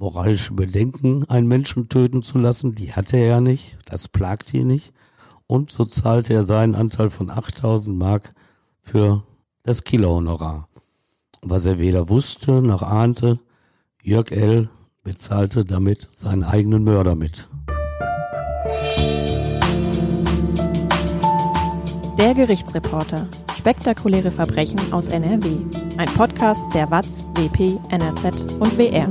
moralische Bedenken, einen Menschen töten zu lassen. Die hatte er ja nicht, das plagt ihn nicht. Und so zahlte er seinen Anteil von 8000 Mark für das Killerhonorar. Was er weder wusste noch ahnte, Jörg L. bezahlte damit seinen eigenen Mörder mit. Der Gerichtsreporter. Spektakuläre Verbrechen aus NRW. Ein Podcast der WAZ, WP, NRZ und WR.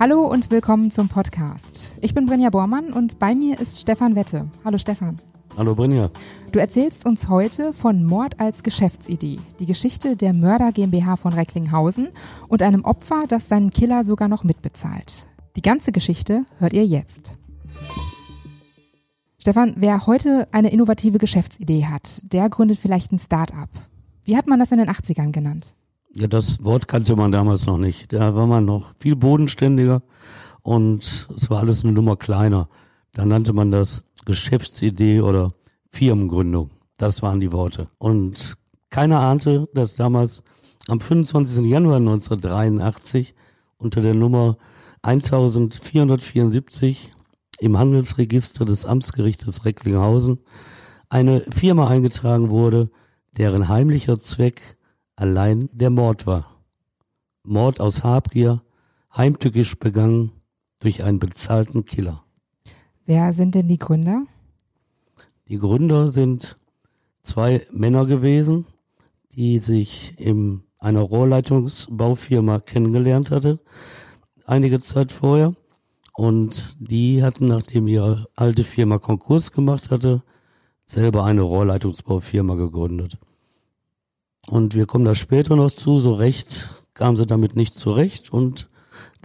Hallo und willkommen zum Podcast. Ich bin Brinja Bormann und bei mir ist Stefan Wette. Hallo Stefan. Hallo Brinja. Du erzählst uns heute von Mord als Geschäftsidee, die Geschichte der Mörder GmbH von Recklinghausen und einem Opfer, das seinen Killer sogar noch mitbezahlt. Die ganze Geschichte hört ihr jetzt. Stefan, wer heute eine innovative Geschäftsidee hat, der gründet vielleicht ein Start-up. Wie hat man das in den 80ern genannt? Ja, das Wort kannte man damals noch nicht. Da war man noch viel bodenständiger und es war alles eine Nummer kleiner. Da nannte man das Geschäftsidee oder Firmengründung. Das waren die Worte. Und keiner ahnte, dass damals am 25. Januar 1983 unter der Nummer 1474 im Handelsregister des Amtsgerichtes Recklinghausen eine Firma eingetragen wurde, deren heimlicher Zweck allein der Mord war. Mord aus Habgier, heimtückisch begangen durch einen bezahlten Killer. Wer sind denn die Gründer? Die Gründer sind zwei Männer gewesen, die sich in einer Rohrleitungsbaufirma kennengelernt hatte, einige Zeit vorher. Und die hatten, nachdem ihre alte Firma Konkurs gemacht hatte, selber eine Rohrleitungsbaufirma gegründet. Und wir kommen da später noch zu, so recht kamen sie damit nicht zurecht und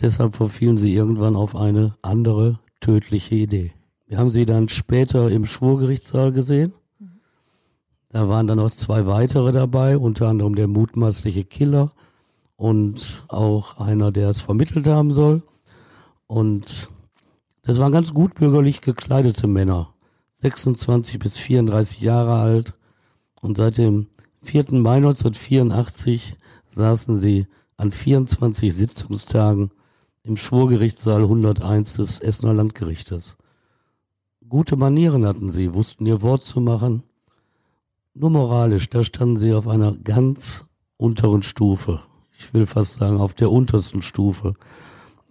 deshalb verfielen sie irgendwann auf eine andere tödliche Idee. Wir haben sie dann später im Schwurgerichtssaal gesehen. Da waren dann noch zwei weitere dabei, unter anderem der mutmaßliche Killer und auch einer, der es vermittelt haben soll. Und das waren ganz gut bürgerlich gekleidete Männer, 26 bis 34 Jahre alt. Und seit dem 4. Mai 1984 saßen sie an 24 Sitzungstagen im Schwurgerichtssaal 101 des Essener Landgerichtes. Gute Manieren hatten sie, wussten ihr Wort zu machen. Nur moralisch, da standen sie auf einer ganz unteren Stufe. Ich will fast sagen, auf der untersten Stufe.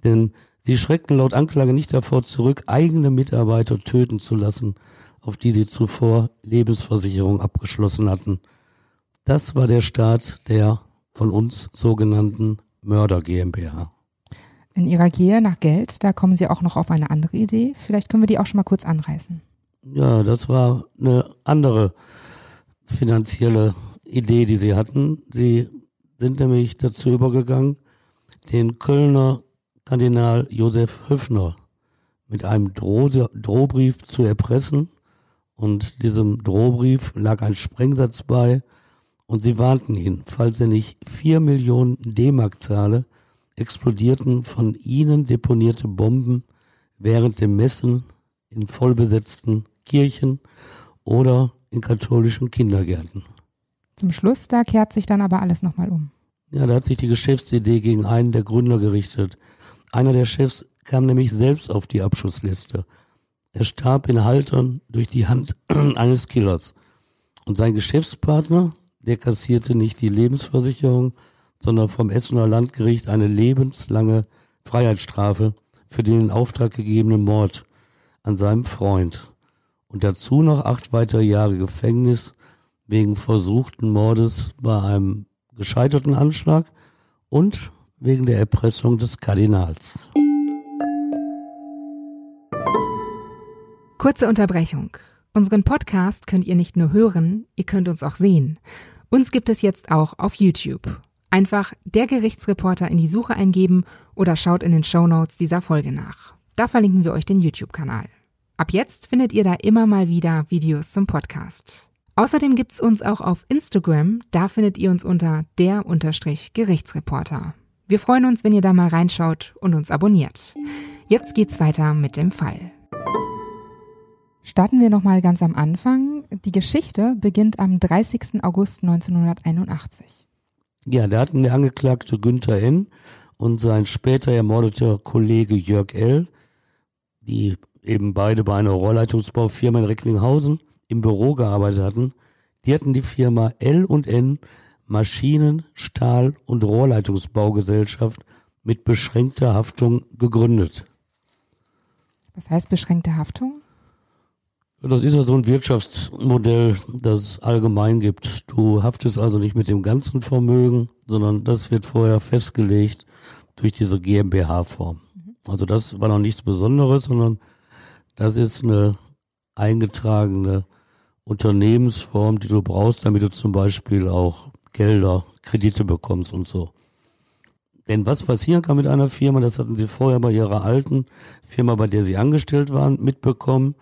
Denn sie schreckten laut Anklage nicht davor zurück, eigene Mitarbeiter töten zu lassen, auf die sie zuvor Lebensversicherung abgeschlossen hatten – das war der Start der von uns sogenannten Mörder GmbH. In Ihrer Gier nach Geld, da kommen Sie auch noch auf eine andere Idee. Vielleicht können wir die auch schon mal kurz anreißen. Ja, das war eine andere finanzielle Idee, die Sie hatten. Sie sind nämlich dazu übergegangen, den Kölner Kardinal Josef Höfner mit einem Droh Drohbrief zu erpressen. Und diesem Drohbrief lag ein Sprengsatz bei, und sie warnten ihn, falls er nicht vier Millionen D-Mark zahle, explodierten von ihnen deponierte Bomben während dem Messen in vollbesetzten Kirchen oder in katholischen Kindergärten. Zum Schluss, da kehrt sich dann aber alles nochmal um. Ja, da hat sich die Geschäftsidee gegen einen der Gründer gerichtet. Einer der Chefs kam nämlich selbst auf die Abschussliste. Er starb in Haltern durch die Hand eines Killers. Und sein Geschäftspartner, der kassierte nicht die Lebensversicherung, sondern vom Essener Landgericht eine lebenslange Freiheitsstrafe für den in Auftrag gegebenen Mord an seinem Freund und dazu noch acht weitere Jahre Gefängnis wegen versuchten Mordes bei einem gescheiterten Anschlag und wegen der Erpressung des Kardinals. Kurze Unterbrechung. Unseren Podcast könnt ihr nicht nur hören, ihr könnt uns auch sehen. Uns gibt es jetzt auch auf YouTube. Einfach der Gerichtsreporter in die Suche eingeben oder schaut in den Show Notes dieser Folge nach. Da verlinken wir euch den YouTube-Kanal. Ab jetzt findet ihr da immer mal wieder Videos zum Podcast. Außerdem gibt's uns auch auf Instagram, da findet ihr uns unter der Gerichtsreporter. Wir freuen uns, wenn ihr da mal reinschaut und uns abonniert. Jetzt geht's weiter mit dem Fall. Starten wir nochmal ganz am Anfang. Die Geschichte beginnt am 30. August 1981. Ja, da hatten der Angeklagte Günther N. und sein später ermordeter Kollege Jörg L., die eben beide bei einer Rohrleitungsbaufirma in Recklinghausen im Büro gearbeitet hatten, die hatten die Firma L und N Maschinen-, Stahl- und Rohrleitungsbaugesellschaft mit beschränkter Haftung gegründet. Was heißt beschränkte Haftung? Das ist ja so ein Wirtschaftsmodell, das es allgemein gibt. Du haftest also nicht mit dem ganzen Vermögen, sondern das wird vorher festgelegt durch diese GmbH-Form. Also das war noch nichts Besonderes, sondern das ist eine eingetragene Unternehmensform, die du brauchst, damit du zum Beispiel auch Gelder, Kredite bekommst und so. Denn was passieren kann mit einer Firma, das hatten sie vorher bei ihrer alten Firma, bei der sie angestellt waren, mitbekommen,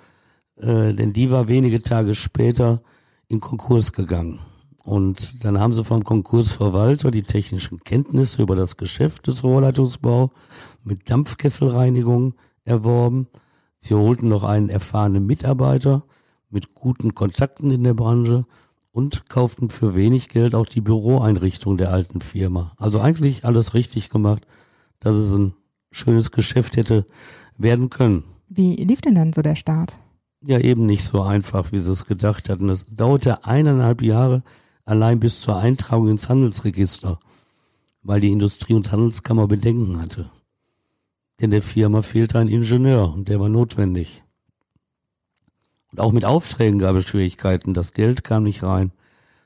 äh, denn die war wenige Tage später in Konkurs gegangen. Und dann haben sie vom Konkursverwalter die technischen Kenntnisse über das Geschäft des Rohrleitungsbau mit Dampfkesselreinigung erworben. Sie holten noch einen erfahrenen Mitarbeiter mit guten Kontakten in der Branche und kauften für wenig Geld auch die Büroeinrichtung der alten Firma. Also eigentlich alles richtig gemacht, dass es ein schönes Geschäft hätte werden können. Wie lief denn dann so der Start? Ja, eben nicht so einfach, wie sie es gedacht hatten. Das dauerte eineinhalb Jahre allein bis zur Eintragung ins Handelsregister, weil die Industrie- und Handelskammer Bedenken hatte. Denn der Firma fehlte ein Ingenieur und der war notwendig. Und auch mit Aufträgen gab es Schwierigkeiten. Das Geld kam nicht rein.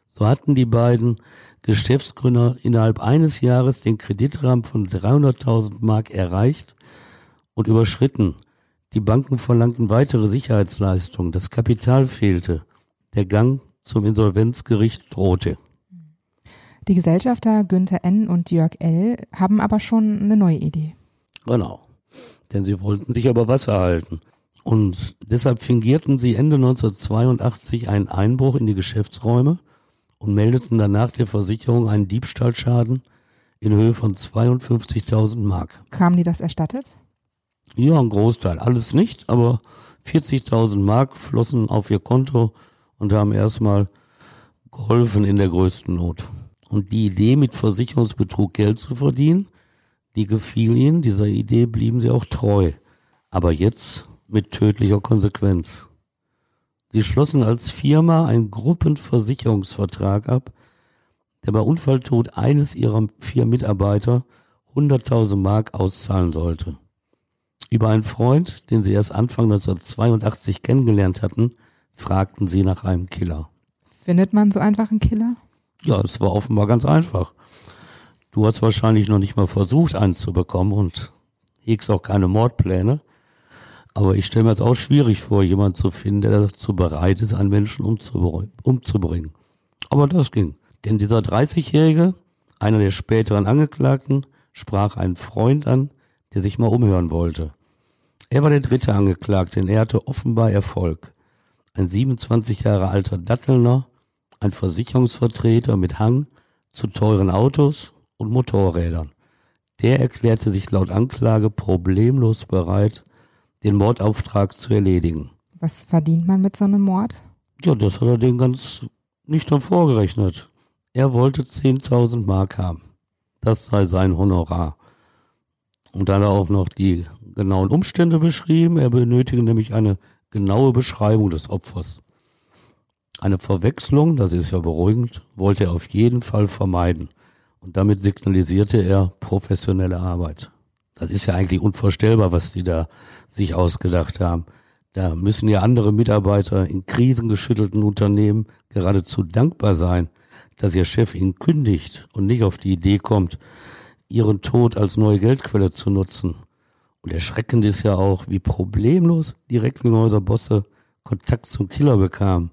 So hatten die beiden Geschäftsgründer innerhalb eines Jahres den Kreditrahmen von 300.000 Mark erreicht und überschritten. Die Banken verlangten weitere Sicherheitsleistungen. Das Kapital fehlte. Der Gang zum Insolvenzgericht drohte. Die Gesellschafter Günther N. und Jörg L. haben aber schon eine neue Idee. Genau. Denn sie wollten sich aber Wasser halten. Und deshalb fingierten sie Ende 1982 einen Einbruch in die Geschäftsräume und meldeten danach der Versicherung einen Diebstahlschaden in Höhe von 52.000 Mark. Kamen die das erstattet? Ja, ein Großteil. Alles nicht, aber 40.000 Mark flossen auf ihr Konto und haben erstmal geholfen in der größten Not. Und die Idee, mit Versicherungsbetrug Geld zu verdienen, die gefiel ihnen. Dieser Idee blieben sie auch treu. Aber jetzt mit tödlicher Konsequenz. Sie schlossen als Firma einen Gruppenversicherungsvertrag ab, der bei Unfalltod eines ihrer vier Mitarbeiter 100.000 Mark auszahlen sollte. Über einen Freund, den sie erst Anfang 1982 kennengelernt hatten, fragten sie nach einem Killer. Findet man so einfach einen Killer? Ja, es war offenbar ganz einfach. Du hast wahrscheinlich noch nicht mal versucht, eins zu bekommen und hegst auch keine Mordpläne. Aber ich stelle mir es auch schwierig vor, jemand zu finden, der dazu bereit ist, einen Menschen umzubringen. Aber das ging. Denn dieser 30-Jährige, einer der späteren Angeklagten, sprach einen Freund an, der sich mal umhören wollte. Er war der dritte Angeklagte, denn er hatte offenbar Erfolg. Ein 27 Jahre alter Dattelner, ein Versicherungsvertreter mit Hang zu teuren Autos und Motorrädern. Der erklärte sich laut Anklage problemlos bereit, den Mordauftrag zu erledigen. Was verdient man mit so einem Mord? Ja, das hat er den ganz nüchtern vorgerechnet. Er wollte 10.000 Mark haben. Das sei sein Honorar. Und dann auch noch die genauen Umstände beschrieben. Er benötige nämlich eine genaue Beschreibung des Opfers. Eine Verwechslung, das ist ja beruhigend, wollte er auf jeden Fall vermeiden. Und damit signalisierte er professionelle Arbeit. Das ist ja eigentlich unvorstellbar, was die da sich ausgedacht haben. Da müssen ja andere Mitarbeiter in krisengeschüttelten Unternehmen geradezu dankbar sein, dass ihr Chef ihnen kündigt und nicht auf die Idee kommt, ihren Tod als neue Geldquelle zu nutzen. Und erschreckend ist ja auch, wie problemlos die Recklinghäuser Bosse Kontakt zum Killer bekamen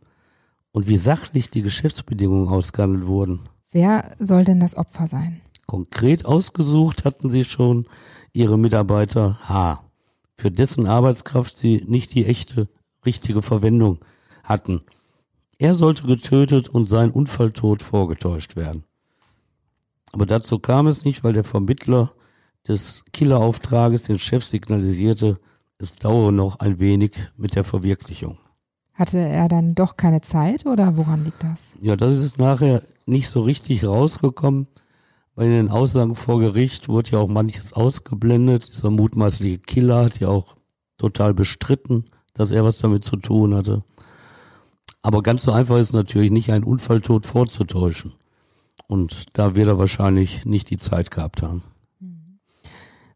und wie sachlich die Geschäftsbedingungen ausgehandelt wurden. Wer soll denn das Opfer sein? Konkret ausgesucht hatten sie schon ihre Mitarbeiter H, für dessen Arbeitskraft sie nicht die echte, richtige Verwendung hatten. Er sollte getötet und sein Unfalltod vorgetäuscht werden. Aber dazu kam es nicht, weil der Vermittler des Killerauftrages den Chef signalisierte, es dauere noch ein wenig mit der Verwirklichung. Hatte er dann doch keine Zeit oder woran liegt das? Ja, das ist nachher nicht so richtig rausgekommen. Bei den Aussagen vor Gericht wurde ja auch manches ausgeblendet. Dieser mutmaßliche Killer hat ja auch total bestritten, dass er was damit zu tun hatte. Aber ganz so einfach ist natürlich nicht, einen Unfalltod vorzutäuschen. Und da wird er wahrscheinlich nicht die Zeit gehabt haben.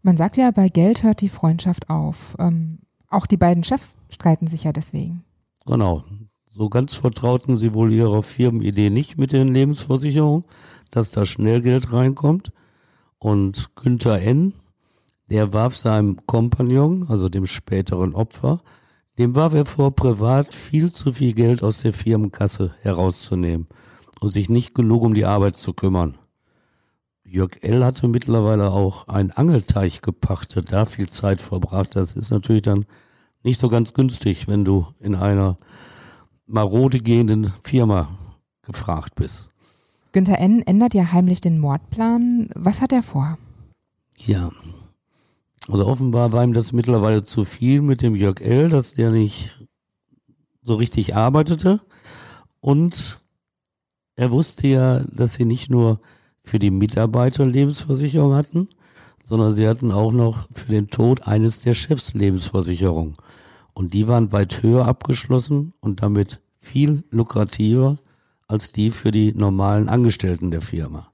Man sagt ja, bei Geld hört die Freundschaft auf. Ähm, auch die beiden Chefs streiten sich ja deswegen. Genau. So ganz vertrauten sie wohl ihrer Firmenidee nicht mit den Lebensversicherungen, dass da schnell Geld reinkommt. Und Günther N., der warf seinem Kompagnon, also dem späteren Opfer, dem warf er vor, privat viel zu viel Geld aus der Firmenkasse herauszunehmen und sich nicht genug um die Arbeit zu kümmern. Jörg L. hatte mittlerweile auch einen Angelteich gepachtet, da viel Zeit verbracht. Das ist natürlich dann nicht so ganz günstig, wenn du in einer marode gehenden Firma gefragt bist. Günther N. ändert ja heimlich den Mordplan. Was hat er vor? Ja, also offenbar war ihm das mittlerweile zu viel mit dem Jörg L., dass der nicht so richtig arbeitete. Und er wusste ja, dass sie nicht nur für die Mitarbeiter Lebensversicherung hatten, sondern sie hatten auch noch für den Tod eines der Chefs Lebensversicherung. Und die waren weit höher abgeschlossen und damit viel lukrativer als die für die normalen Angestellten der Firma.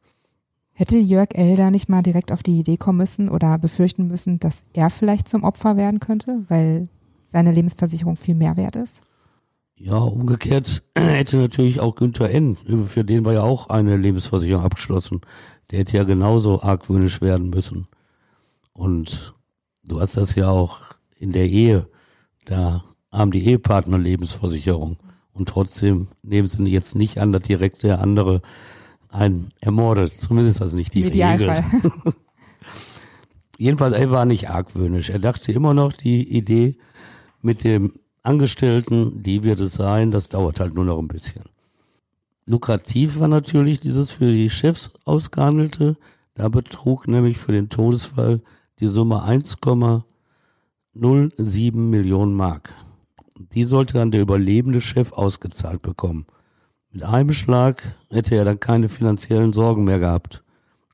Hätte Jörg da nicht mal direkt auf die Idee kommen müssen oder befürchten müssen, dass er vielleicht zum Opfer werden könnte, weil seine Lebensversicherung viel mehr wert ist? Ja, umgekehrt hätte natürlich auch Günther N., für den war ja auch eine Lebensversicherung abgeschlossen. Der hätte ja genauso argwöhnisch werden müssen. Und du hast das ja auch in der Ehe. Da haben die Ehepartner Lebensversicherung. Und trotzdem nehmen sie jetzt nicht an, dass direkt der andere einen ermordet. Zumindest ist das nicht die Regel. Jedenfalls, er war nicht argwöhnisch. Er dachte immer noch, die Idee mit dem Angestellten, die wird es sein, das dauert halt nur noch ein bisschen. Lukrativ war natürlich dieses für die Chefs ausgehandelte. Da betrug nämlich für den Todesfall die Summe 1,07 Millionen Mark. Die sollte dann der überlebende Chef ausgezahlt bekommen. Mit einem Schlag hätte er dann keine finanziellen Sorgen mehr gehabt,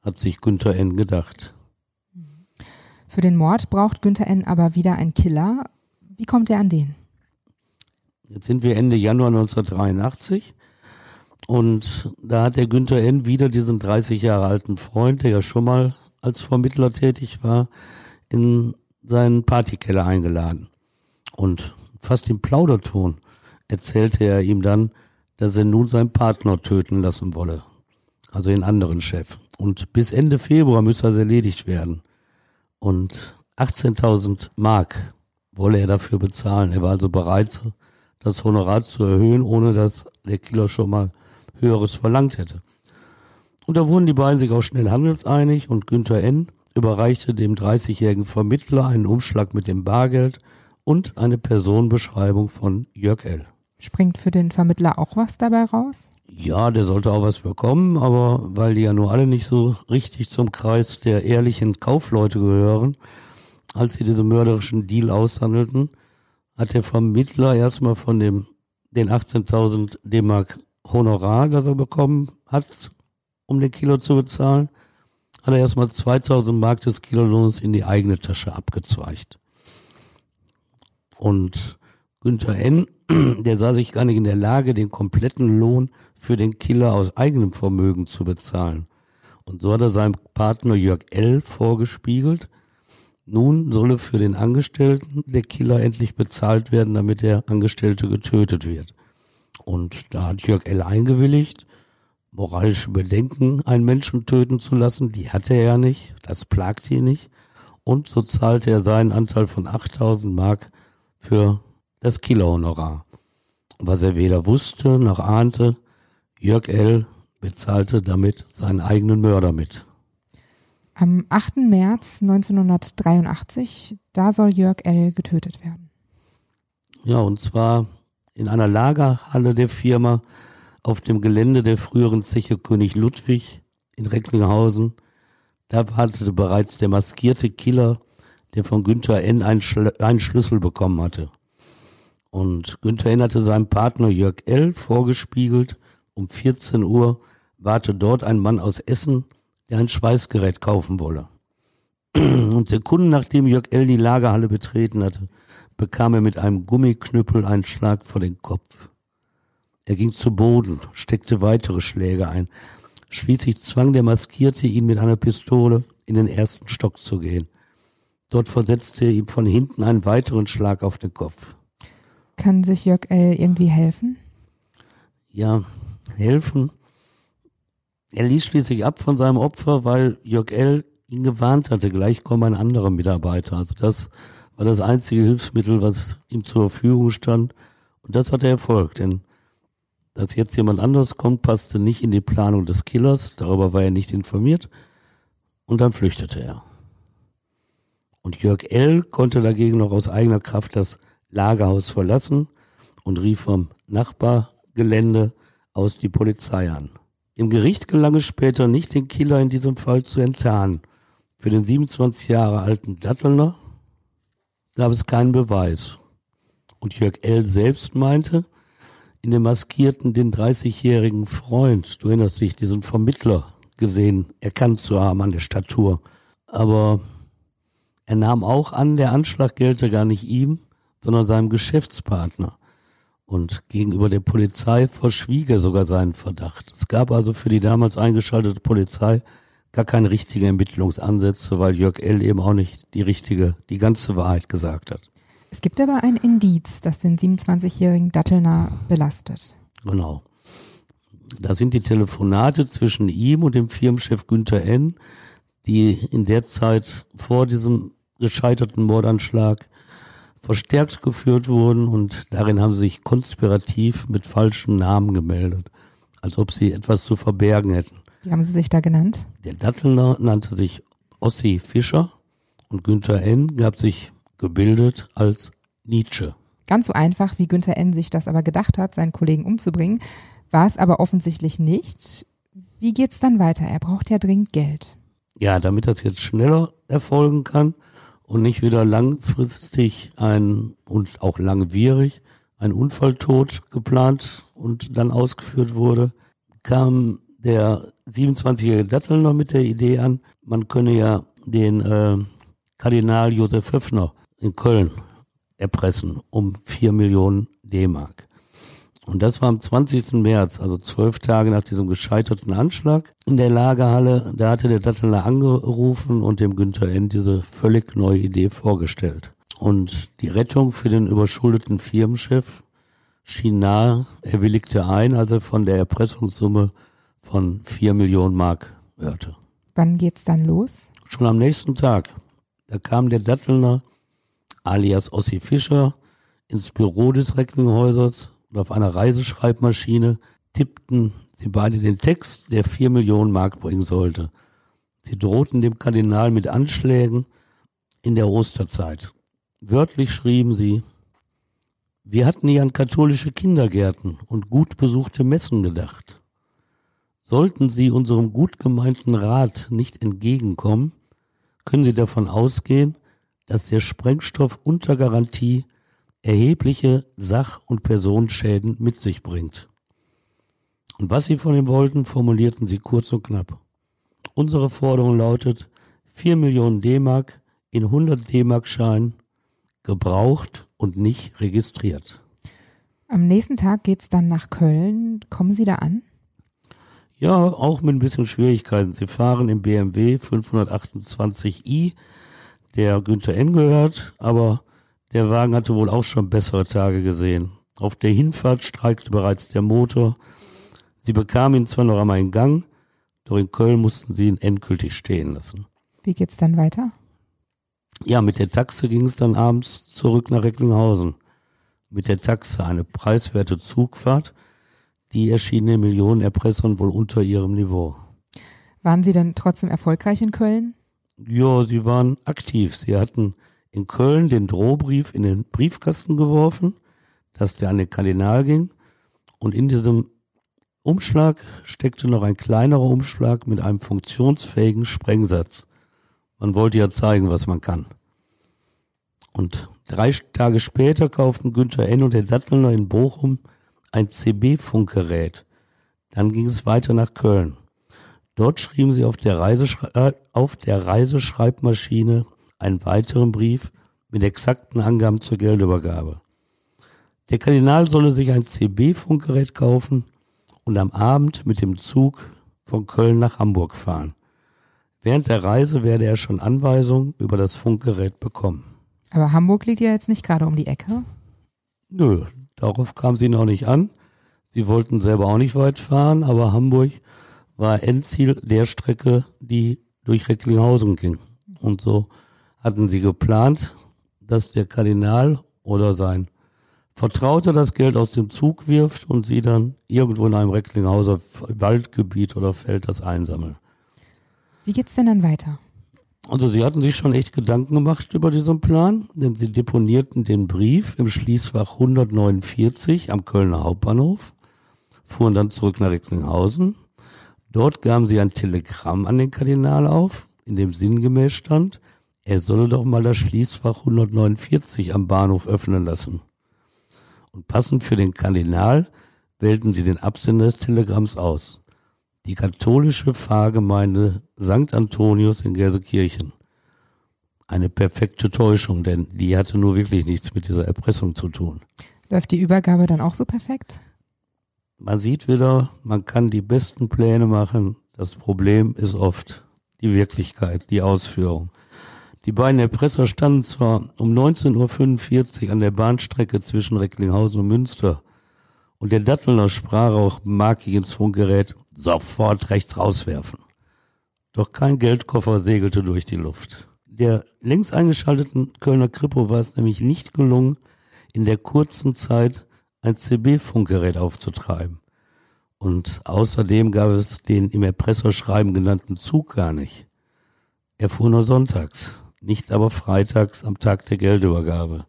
hat sich Günther N. gedacht. Für den Mord braucht Günther N. aber wieder einen Killer. Wie kommt er an den? Jetzt sind wir Ende Januar 1983 und da hat der Günther N. wieder diesen 30 Jahre alten Freund, der ja schon mal als Vermittler tätig war, in seinen Partykeller eingeladen. Und fast im Plauderton erzählte er ihm dann, dass er nun seinen Partner töten lassen wolle. Also den anderen Chef. Und bis Ende Februar müsse das erledigt werden. Und 18.000 Mark wolle er dafür bezahlen. Er war also bereit, das Honorar zu erhöhen, ohne dass der Killer schon mal höheres verlangt hätte. Und da wurden die beiden sich auch schnell handelseinig und Günther N. überreichte dem 30-jährigen Vermittler einen Umschlag mit dem Bargeld und eine Personenbeschreibung von Jörg L. Springt für den Vermittler auch was dabei raus? Ja, der sollte auch was bekommen, aber weil die ja nur alle nicht so richtig zum Kreis der ehrlichen Kaufleute gehören, als sie diesen mörderischen Deal aushandelten, hat der Vermittler erstmal von dem den 18.000 D-Mark Honorar, das er bekommen hat, um den Kilo zu bezahlen, hat er erstmal 2.000 Mark des Kilolohns in die eigene Tasche abgezweigt. Und Günther N., der sah sich gar nicht in der Lage, den kompletten Lohn für den Killer aus eigenem Vermögen zu bezahlen. Und so hat er seinem Partner Jörg L. vorgespiegelt, nun solle für den Angestellten der Killer endlich bezahlt werden, damit der Angestellte getötet wird. Und da hat Jörg L. eingewilligt, moralische Bedenken, einen Menschen töten zu lassen, die hatte er nicht, das plagt ihn nicht. Und so zahlte er seinen Anteil von 8000 Mark für das Killerhonorar. Was er weder wusste noch ahnte, Jörg L. bezahlte damit seinen eigenen Mörder mit. Am 8. März 1983, da soll Jörg L. getötet werden. Ja, und zwar in einer Lagerhalle der Firma auf dem Gelände der früheren Zeche König Ludwig in Recklinghausen. Da wartete bereits der maskierte Killer, der von Günther N. einen, Schl einen Schlüssel bekommen hatte. Und Günther N. hatte seinem Partner Jörg L. vorgespiegelt, um 14 Uhr warte dort ein Mann aus Essen, der ein Schweißgerät kaufen wolle. Und Sekunden nachdem Jörg L. die Lagerhalle betreten hatte, bekam er mit einem Gummiknüppel einen Schlag vor den Kopf. Er ging zu Boden, steckte weitere Schläge ein. Schließlich zwang der Maskierte ihn mit einer Pistole in den ersten Stock zu gehen. Dort versetzte er ihm von hinten einen weiteren Schlag auf den Kopf. Kann sich Jörg L. irgendwie helfen? Ja, helfen. Er ließ schließlich ab von seinem Opfer, weil Jörg L. ihn gewarnt hatte, gleich kommt ein anderer Mitarbeiter. Also das war das einzige Hilfsmittel, was ihm zur Verfügung stand. Und das hat er Erfolg, denn dass jetzt jemand anders kommt, passte nicht in die Planung des Killers, darüber war er nicht informiert. Und dann flüchtete er. Und Jörg L. konnte dagegen noch aus eigener Kraft das Lagerhaus verlassen und rief vom Nachbargelände aus die Polizei an. Im Gericht gelang es später nicht, den Killer in diesem Fall zu enttarnen. Für den 27 Jahre alten Dattelner gab es keinen Beweis. Und Jörg L. selbst meinte, in dem Maskierten den 30-jährigen Freund, du erinnerst dich, diesen Vermittler gesehen, erkannt zu haben an der Statur. Aber er nahm auch an, der Anschlag gelte gar nicht ihm, sondern seinem Geschäftspartner. Und gegenüber der Polizei verschwieg er sogar seinen Verdacht. Es gab also für die damals eingeschaltete Polizei gar keine richtigen Ermittlungsansätze, weil Jörg L. eben auch nicht die richtige, die ganze Wahrheit gesagt hat. Es gibt aber ein Indiz, das den 27-jährigen Dattelner belastet. Genau. Da sind die Telefonate zwischen ihm und dem Firmenchef Günther N., die in der Zeit vor diesem gescheiterten Mordanschlag verstärkt geführt wurden und darin haben sie sich konspirativ mit falschen Namen gemeldet, als ob sie etwas zu verbergen hätten. Wie haben sie sich da genannt? Der Dattelner nannte sich Ossi Fischer und Günther N. gab sich gebildet als Nietzsche. Ganz so einfach, wie Günther N. sich das aber gedacht hat, seinen Kollegen umzubringen, war es aber offensichtlich nicht. Wie geht's dann weiter? Er braucht ja dringend Geld. Ja, damit das jetzt schneller erfolgen kann und nicht wieder langfristig ein und auch langwierig ein Unfalltod geplant und dann ausgeführt wurde, kam der 27-jährige Dattel noch mit der Idee an, man könne ja den äh, Kardinal Josef Höfner in Köln erpressen um vier Millionen D-Mark. Und das war am 20. März, also zwölf Tage nach diesem gescheiterten Anschlag in der Lagerhalle. Da hatte der Dattelner angerufen und dem Günther N. diese völlig neue Idee vorgestellt. Und die Rettung für den überschuldeten Firmenchef schien nahe. Er willigte ein, als er von der Erpressungssumme von vier Millionen Mark hörte. Wann geht's dann los? Schon am nächsten Tag. Da kam der Dattelner alias Ossi Fischer ins Büro des Recklinghäusers und auf einer Reiseschreibmaschine tippten sie beide den Text, der vier Millionen Mark bringen sollte. Sie drohten dem Kardinal mit Anschlägen in der Osterzeit. Wörtlich schrieben sie, wir hatten nie an katholische Kindergärten und gut besuchte Messen gedacht. Sollten Sie unserem gut gemeinten Rat nicht entgegenkommen, können Sie davon ausgehen, dass der Sprengstoff unter Garantie erhebliche Sach- und Personenschäden mit sich bringt. Und was sie von ihm wollten, formulierten sie kurz und knapp. Unsere Forderung lautet 4 Millionen D-Mark in 100 D-Mark-Scheinen, gebraucht und nicht registriert. Am nächsten Tag geht's dann nach Köln. Kommen Sie da an? Ja, auch mit ein bisschen Schwierigkeiten. Sie fahren im BMW 528i, der Günther N gehört, aber der Wagen hatte wohl auch schon bessere Tage gesehen. Auf der Hinfahrt streikte bereits der Motor. Sie bekamen ihn zwar noch einmal in Gang, doch in Köln mussten sie ihn endgültig stehen lassen. Wie geht's dann weiter? Ja, mit der Taxe ging es dann abends zurück nach Recklinghausen. Mit der Taxe eine preiswerte Zugfahrt, die erschien den Millionenerpressern wohl unter ihrem Niveau. Waren Sie dann trotzdem erfolgreich in Köln? Ja, sie waren aktiv. Sie hatten in Köln den Drohbrief in den Briefkasten geworfen, dass der an den Kardinal ging. Und in diesem Umschlag steckte noch ein kleinerer Umschlag mit einem funktionsfähigen Sprengsatz. Man wollte ja zeigen, was man kann. Und drei Tage später kauften Günther N. und der Dattelner in Bochum ein CB-Funkgerät. Dann ging es weiter nach Köln. Dort schrieben sie auf der, Reiseschre äh, auf der Reiseschreibmaschine einen weiteren Brief mit exakten Angaben zur Geldübergabe. Der Kardinal solle sich ein CB-Funkgerät kaufen und am Abend mit dem Zug von Köln nach Hamburg fahren. Während der Reise werde er schon Anweisungen über das Funkgerät bekommen. Aber Hamburg liegt ja jetzt nicht gerade um die Ecke. Nö, darauf kam sie noch nicht an. Sie wollten selber auch nicht weit fahren, aber Hamburg war Endziel der Strecke, die durch Recklinghausen ging. Und so hatten sie geplant, dass der Kardinal oder sein Vertrauter das Geld aus dem Zug wirft und sie dann irgendwo in einem Recklinghauser Waldgebiet oder Feld das einsammeln. Wie geht's denn dann weiter? Also sie hatten sich schon echt Gedanken gemacht über diesen Plan, denn sie deponierten den Brief im Schließfach 149 am Kölner Hauptbahnhof, fuhren dann zurück nach Recklinghausen. Dort gaben sie ein Telegramm an den Kardinal auf, in dem sinngemäß stand, er solle doch mal das Schließfach 149 am Bahnhof öffnen lassen. Und passend für den Kardinal wählten sie den Absender des Telegramms aus die katholische Pfarrgemeinde St. Antonius in Gelsenkirchen. Eine perfekte Täuschung, denn die hatte nur wirklich nichts mit dieser Erpressung zu tun. Läuft die Übergabe dann auch so perfekt? Man sieht wieder, man kann die besten Pläne machen. Das Problem ist oft die Wirklichkeit, die Ausführung. Die beiden Erpresser standen zwar um 19.45 Uhr an der Bahnstrecke zwischen Recklinghausen und Münster und der Dattelner sprach auch markig ins Funkgerät, sofort rechts rauswerfen. Doch kein Geldkoffer segelte durch die Luft. Der längst eingeschalteten Kölner Kripo war es nämlich nicht gelungen, in der kurzen Zeit ein CB-Funkgerät aufzutreiben. Und außerdem gab es den im Erpresserschreiben genannten Zug gar nicht. Er fuhr nur sonntags, nicht aber freitags am Tag der Geldübergabe.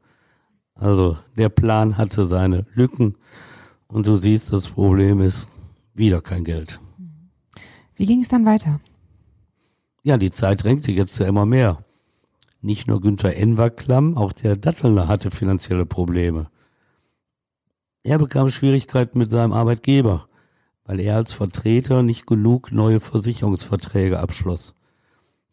Also der Plan hatte seine Lücken und du siehst, das Problem ist wieder kein Geld. Wie ging es dann weiter? Ja, die Zeit drängt sich jetzt ja immer mehr. Nicht nur Günther N. war klamm, auch der Dattelner hatte finanzielle Probleme. Er bekam Schwierigkeiten mit seinem Arbeitgeber, weil er als Vertreter nicht genug neue Versicherungsverträge abschloss.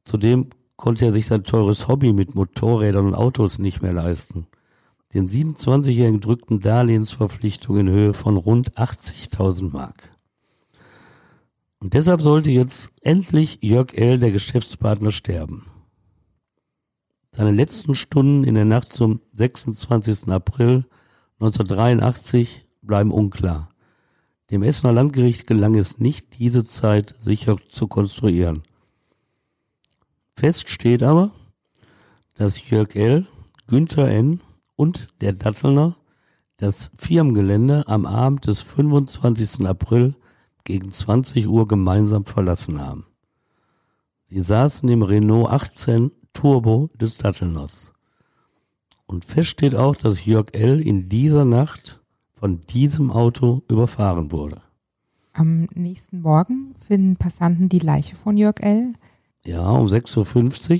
Zudem konnte er sich sein teures Hobby mit Motorrädern und Autos nicht mehr leisten. Den 27-Jährigen drückten Darlehensverpflichtungen in Höhe von rund 80.000 Mark. Und deshalb sollte jetzt endlich Jörg L., der Geschäftspartner, sterben. Seine letzten Stunden in der Nacht zum 26. April 1983 bleiben unklar. Dem Essener Landgericht gelang es nicht, diese Zeit sicher zu konstruieren. Fest steht aber, dass Jörg L., Günther N und der Dattelner das Firmengelände am Abend des 25. April gegen 20 Uhr gemeinsam verlassen haben. Sie saßen im Renault 18 Turbo des Dattelners. Und fest steht auch, dass Jörg L. in dieser Nacht von diesem Auto überfahren wurde. Am nächsten Morgen finden Passanten die Leiche von Jörg L. Ja, um 6.50 Uhr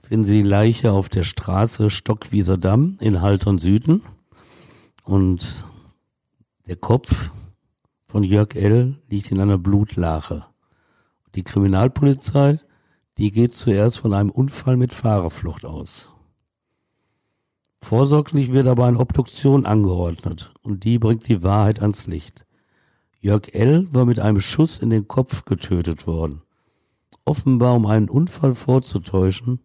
finden sie die Leiche auf der Straße Stockwieser Damm in Haltern Süden. Und der Kopf von Jörg L. liegt in einer Blutlache. Die Kriminalpolizei, die geht zuerst von einem Unfall mit Fahrerflucht aus. Vorsorglich wird aber eine Obduktion angeordnet und die bringt die Wahrheit ans Licht. Jörg L. war mit einem Schuss in den Kopf getötet worden. Offenbar um einen Unfall vorzutäuschen,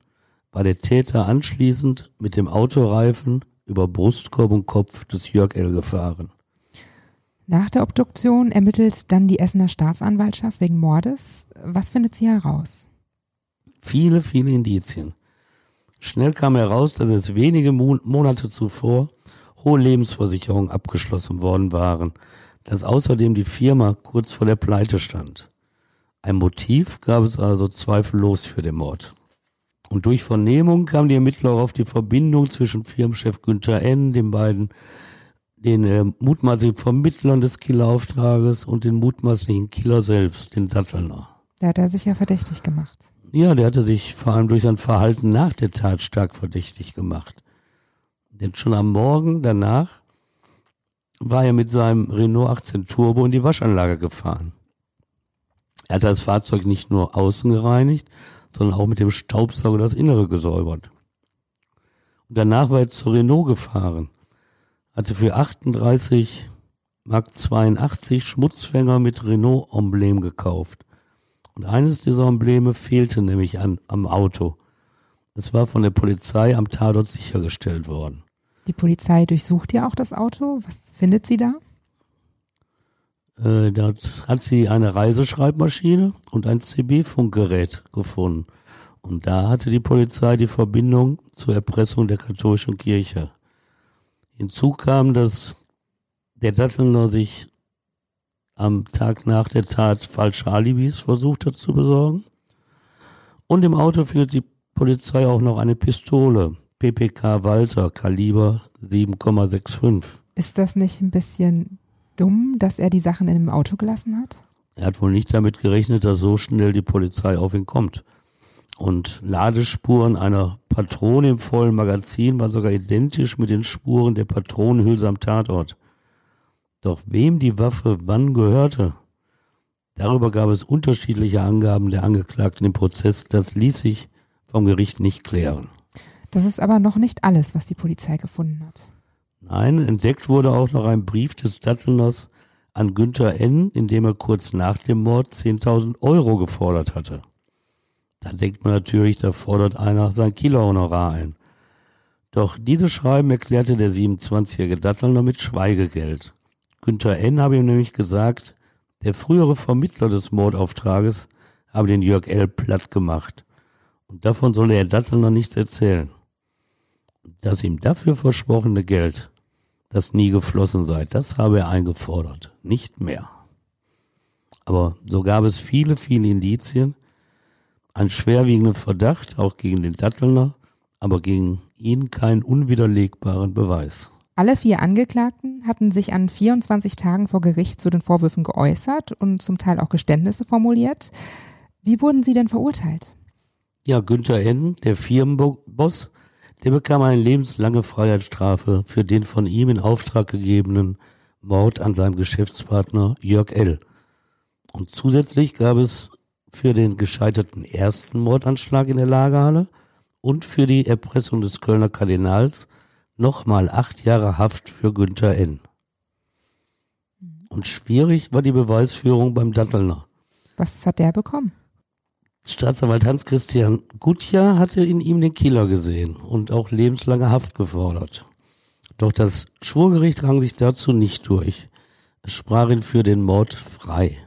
war der Täter anschließend mit dem Autoreifen über Brustkorb und Kopf des Jörg L. gefahren. Nach der Obduktion ermittelt dann die Essener Staatsanwaltschaft wegen Mordes. Was findet sie heraus? Viele, viele Indizien. Schnell kam heraus, dass es wenige Monate zuvor hohe Lebensversicherungen abgeschlossen worden waren, dass außerdem die Firma kurz vor der Pleite stand. Ein Motiv gab es also zweifellos für den Mord. Und durch Vernehmung kamen die Ermittler auf die Verbindung zwischen Firmenchef Günther N., den beiden, den äh, mutmaßlichen Vermittlern des Killerauftrages und den mutmaßlichen Killer selbst, den Dattelner. Da hat er sich ja verdächtig gemacht. Ja, der hatte sich vor allem durch sein Verhalten nach der Tat stark verdächtig gemacht. Denn schon am Morgen danach war er mit seinem Renault 18 Turbo in die Waschanlage gefahren. Er hat das Fahrzeug nicht nur außen gereinigt, sondern auch mit dem Staubsauger das Innere gesäubert. Und danach war er zu Renault gefahren, hatte für 38 Mark 82 Schmutzfänger mit Renault-Emblem gekauft. Und eines dieser Embleme fehlte nämlich an, am Auto. Es war von der Polizei am Tatort sichergestellt worden. Die Polizei durchsucht ja auch das Auto. Was findet sie da? Äh, dort hat sie eine Reiseschreibmaschine und ein CB-Funkgerät gefunden. Und da hatte die Polizei die Verbindung zur Erpressung der katholischen Kirche. Hinzu kam, dass der Dattelner sich am Tag nach der Tat falsche Alibis versucht hat zu besorgen. Und im Auto findet die Polizei auch noch eine Pistole, PPK Walter, Kaliber 7,65. Ist das nicht ein bisschen dumm, dass er die Sachen in dem Auto gelassen hat? Er hat wohl nicht damit gerechnet, dass so schnell die Polizei auf ihn kommt. Und Ladespuren einer Patrone im vollen Magazin waren sogar identisch mit den Spuren der Patronenhülse am Tatort. Doch wem die Waffe wann gehörte, darüber gab es unterschiedliche Angaben der Angeklagten im Prozess. Das ließ sich vom Gericht nicht klären. Das ist aber noch nicht alles, was die Polizei gefunden hat. Nein, entdeckt wurde auch noch ein Brief des Dattelners an Günther N., in dem er kurz nach dem Mord 10.000 Euro gefordert hatte. Da denkt man natürlich, da fordert einer sein Kilo-Honorar ein. Doch dieses Schreiben erklärte der 27-jährige Dattelner mit Schweigegeld. Günther N. habe ihm nämlich gesagt, der frühere Vermittler des Mordauftrages habe den Jörg L. platt gemacht. Und davon solle er Dattelner nichts erzählen. Das ihm dafür versprochene Geld, das nie geflossen sei, das habe er eingefordert, nicht mehr. Aber so gab es viele, viele Indizien, einen schwerwiegenden Verdacht, auch gegen den Dattelner, aber gegen ihn keinen unwiderlegbaren Beweis. Alle vier Angeklagten hatten sich an 24 Tagen vor Gericht zu den Vorwürfen geäußert und zum Teil auch Geständnisse formuliert. Wie wurden sie denn verurteilt? Ja, Günther N., der Firmenboss, der bekam eine lebenslange Freiheitsstrafe für den von ihm in Auftrag gegebenen Mord an seinem Geschäftspartner Jörg L. Und zusätzlich gab es für den gescheiterten ersten Mordanschlag in der Lagerhalle und für die Erpressung des Kölner Kardinals nochmal acht Jahre Haft für Günther N. Und schwierig war die Beweisführung beim Dattelner. Was hat der bekommen? Staatsanwalt Hans-Christian Gutjahr hatte in ihm den Killer gesehen und auch lebenslange Haft gefordert. Doch das Schwurgericht rang sich dazu nicht durch. Es sprach ihn für den Mord frei.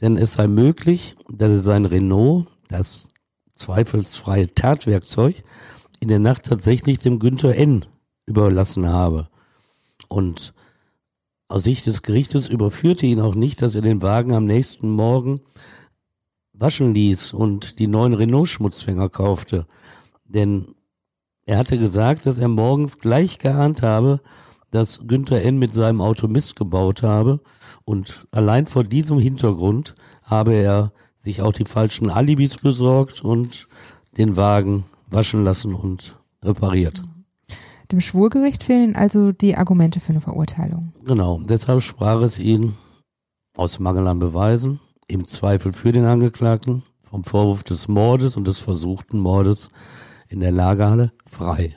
Denn es sei möglich, dass er sein Renault, das zweifelsfreie Tatwerkzeug, in der Nacht tatsächlich dem Günther N. überlassen habe. Und aus Sicht des Gerichtes überführte ihn auch nicht, dass er den Wagen am nächsten Morgen waschen ließ und die neuen Renault-Schmutzfänger kaufte. Denn er hatte gesagt, dass er morgens gleich geahnt habe, dass Günther N. mit seinem Auto Mist gebaut habe und allein vor diesem Hintergrund habe er sich auch die falschen Alibis besorgt und den Wagen waschen lassen und repariert. Dem Schwurgericht fehlen also die Argumente für eine Verurteilung. Genau, deshalb sprach es ihn aus Mangel an Beweisen, im Zweifel für den Angeklagten, vom Vorwurf des Mordes und des versuchten Mordes in der Lagerhalle frei.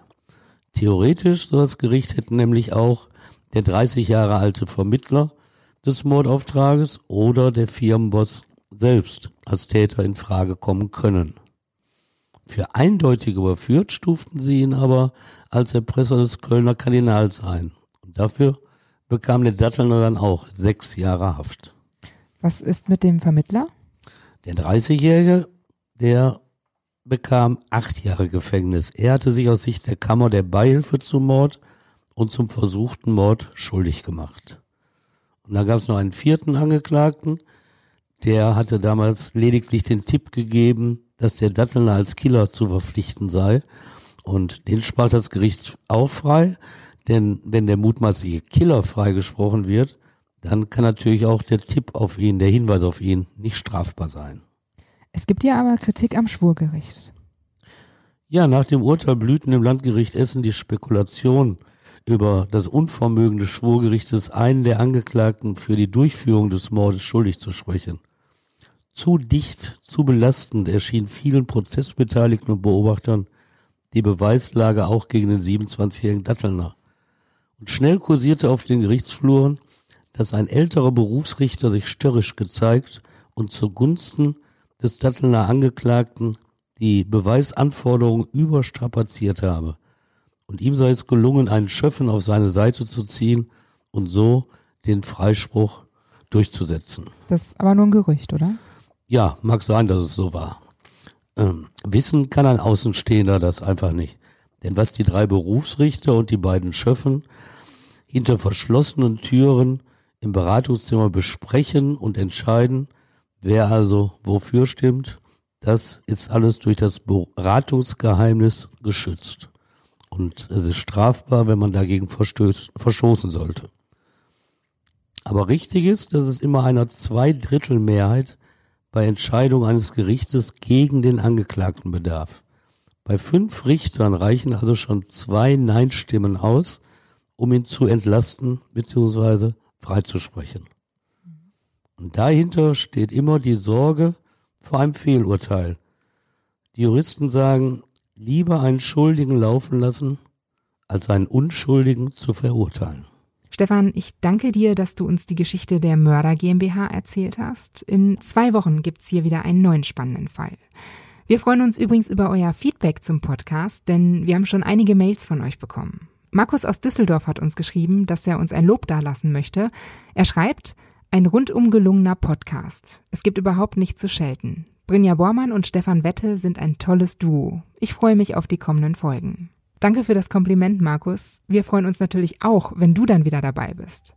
Theoretisch, so das Gericht, hätte nämlich auch der 30 Jahre alte Vermittler des Mordauftrages oder der Firmenboss selbst als Täter in Frage kommen können. Für eindeutig überführt stuften sie ihn aber als Erpresser des Kölner Kardinals ein. Und dafür bekam der Dattelner dann auch sechs Jahre Haft. Was ist mit dem Vermittler? Der 30-Jährige, der bekam acht Jahre Gefängnis. Er hatte sich aus Sicht der Kammer der Beihilfe zum Mord und zum versuchten Mord schuldig gemacht. Und da gab es noch einen vierten Angeklagten, der hatte damals lediglich den Tipp gegeben, dass der Dattelner als Killer zu verpflichten sei. Und den spart das Gericht auch frei, denn wenn der mutmaßliche Killer freigesprochen wird, dann kann natürlich auch der Tipp auf ihn, der Hinweis auf ihn nicht strafbar sein. Es gibt ja aber Kritik am Schwurgericht. Ja, nach dem Urteil blühten im Landgericht Essen die Spekulation über das Unvermögen des Schwurgerichtes, einen der Angeklagten für die Durchführung des Mordes schuldig zu sprechen. zu dicht, zu belastend erschien vielen Prozessbeteiligten und Beobachtern die Beweislage auch gegen den 27-jährigen Dattelner. Und schnell kursierte auf den Gerichtsfluren, dass ein älterer Berufsrichter sich störrisch gezeigt und zugunsten des Dattelner Angeklagten die Beweisanforderungen überstrapaziert habe. Und ihm sei es gelungen, einen Schöffen auf seine Seite zu ziehen und so den Freispruch durchzusetzen. Das ist aber nur ein Gerücht, oder? Ja, mag sein, dass es so war. Ähm, wissen kann ein Außenstehender das einfach nicht. Denn was die drei Berufsrichter und die beiden Schöffen hinter verschlossenen Türen im Beratungszimmer besprechen und entscheiden, wer also wofür stimmt, das ist alles durch das Beratungsgeheimnis geschützt. Und es ist strafbar, wenn man dagegen verstoßen sollte. Aber richtig ist, dass es immer einer Zweidrittelmehrheit bei Entscheidung eines Gerichtes gegen den Angeklagten bedarf. Bei fünf Richtern reichen also schon zwei Nein-Stimmen aus, um ihn zu entlasten bzw. freizusprechen. Und dahinter steht immer die Sorge vor einem Fehlurteil. Die Juristen sagen, lieber einen Schuldigen laufen lassen, als einen Unschuldigen zu verurteilen. Stefan, ich danke dir, dass du uns die Geschichte der Mörder GmbH erzählt hast. In zwei Wochen gibt's hier wieder einen neuen spannenden Fall. Wir freuen uns übrigens über euer Feedback zum Podcast, denn wir haben schon einige Mails von euch bekommen. Markus aus Düsseldorf hat uns geschrieben, dass er uns ein Lob dalassen möchte. Er schreibt, ein rundum gelungener Podcast. Es gibt überhaupt nichts zu schelten. Brinja Bormann und Stefan Wette sind ein tolles Duo. Ich freue mich auf die kommenden Folgen. Danke für das Kompliment, Markus. Wir freuen uns natürlich auch, wenn du dann wieder dabei bist.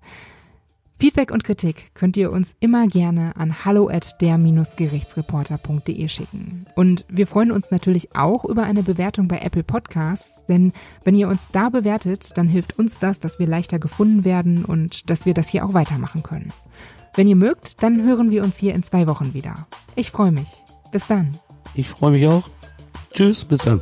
Feedback und Kritik könnt ihr uns immer gerne an hallo at der-gerichtsreporter.de schicken. Und wir freuen uns natürlich auch über eine Bewertung bei Apple Podcasts, denn wenn ihr uns da bewertet, dann hilft uns das, dass wir leichter gefunden werden und dass wir das hier auch weitermachen können. Wenn ihr mögt, dann hören wir uns hier in zwei Wochen wieder. Ich freue mich. Bis dann. Ich freue mich auch. Tschüss, bis dann.